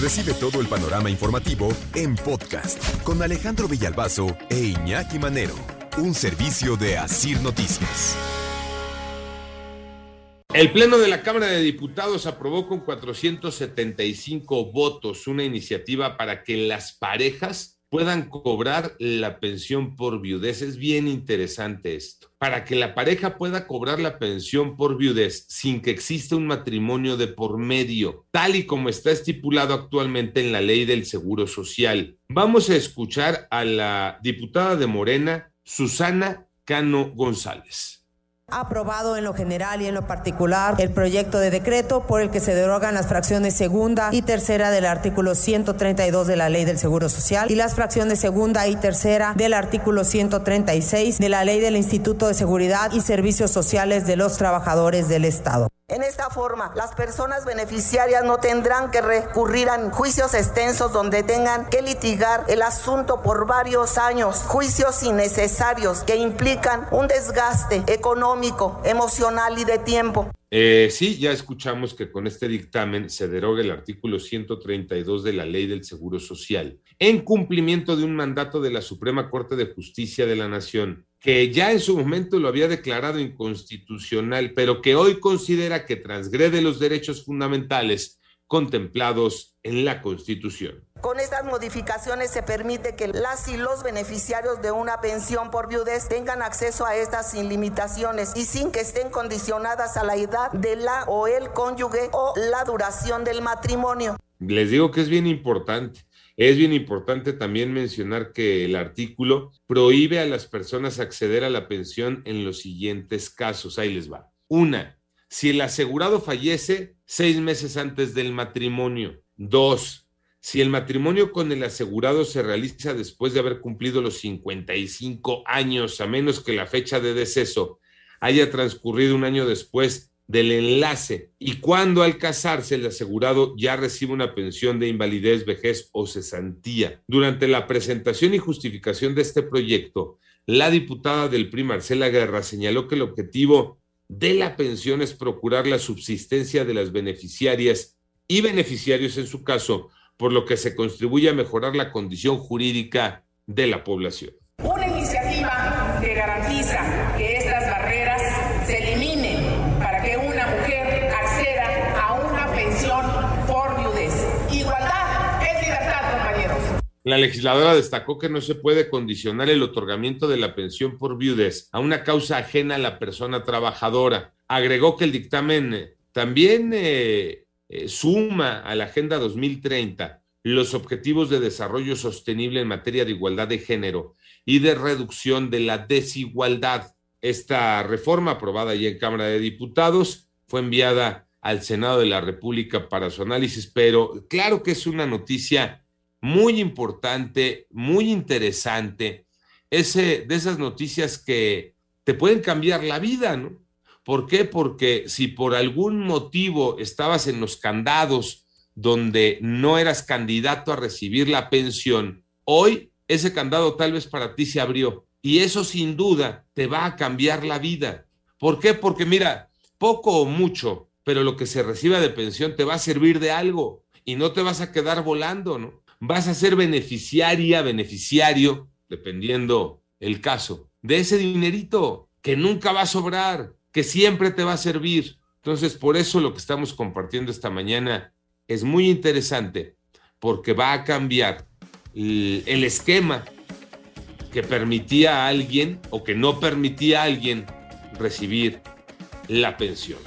Recibe todo el panorama informativo en podcast con Alejandro Villalbazo e Iñaki Manero, un servicio de Asir Noticias. El Pleno de la Cámara de Diputados aprobó con 475 votos una iniciativa para que las parejas puedan cobrar la pensión por viudez. Es bien interesante esto. Para que la pareja pueda cobrar la pensión por viudez sin que exista un matrimonio de por medio, tal y como está estipulado actualmente en la ley del Seguro Social. Vamos a escuchar a la diputada de Morena, Susana Cano González aprobado en lo general y en lo particular el proyecto de decreto por el que se derogan las fracciones segunda y tercera del artículo 132 de la Ley del Seguro Social y las fracciones segunda y tercera del artículo 136 de la Ley del Instituto de Seguridad y Servicios Sociales de los Trabajadores del Estado. En esta forma, las personas beneficiarias no tendrán que recurrir a juicios extensos donde tengan que litigar el asunto por varios años, juicios innecesarios que implican un desgaste económico, emocional y de tiempo. Eh, sí, ya escuchamos que con este dictamen se deroga el artículo 132 de la Ley del Seguro Social, en cumplimiento de un mandato de la Suprema Corte de Justicia de la Nación que ya en su momento lo había declarado inconstitucional, pero que hoy considera que transgrede los derechos fundamentales contemplados en la Constitución. Con estas modificaciones se permite que las y los beneficiarios de una pensión por viudez tengan acceso a estas sin limitaciones y sin que estén condicionadas a la edad de la o el cónyuge o la duración del matrimonio. Les digo que es bien importante. Es bien importante también mencionar que el artículo prohíbe a las personas acceder a la pensión en los siguientes casos. Ahí les va. Una, si el asegurado fallece seis meses antes del matrimonio. Dos, si el matrimonio con el asegurado se realiza después de haber cumplido los 55 años, a menos que la fecha de deceso haya transcurrido un año después del enlace y cuando al casarse el asegurado ya recibe una pensión de invalidez, vejez o cesantía. Durante la presentación y justificación de este proyecto, la diputada del PRI, Marcela Guerra, señaló que el objetivo de la pensión es procurar la subsistencia de las beneficiarias y beneficiarios en su caso, por lo que se contribuye a mejorar la condición jurídica de la población. Una iniciativa que garantiza La legisladora destacó que no se puede condicionar el otorgamiento de la pensión por viudez a una causa ajena a la persona trabajadora. Agregó que el dictamen también eh, eh, suma a la Agenda 2030 los objetivos de desarrollo sostenible en materia de igualdad de género y de reducción de la desigualdad. Esta reforma, aprobada ya en Cámara de Diputados, fue enviada al Senado de la República para su análisis, pero claro que es una noticia muy importante, muy interesante, ese, de esas noticias que te pueden cambiar la vida, ¿no? ¿Por qué? Porque si por algún motivo estabas en los candados donde no eras candidato a recibir la pensión, hoy ese candado tal vez para ti se abrió y eso sin duda te va a cambiar la vida. ¿Por qué? Porque mira, poco o mucho, pero lo que se reciba de pensión te va a servir de algo y no te vas a quedar volando, ¿no? Vas a ser beneficiaria, beneficiario, dependiendo el caso, de ese dinerito que nunca va a sobrar, que siempre te va a servir. Entonces, por eso lo que estamos compartiendo esta mañana es muy interesante, porque va a cambiar el esquema que permitía a alguien o que no permitía a alguien recibir la pensión.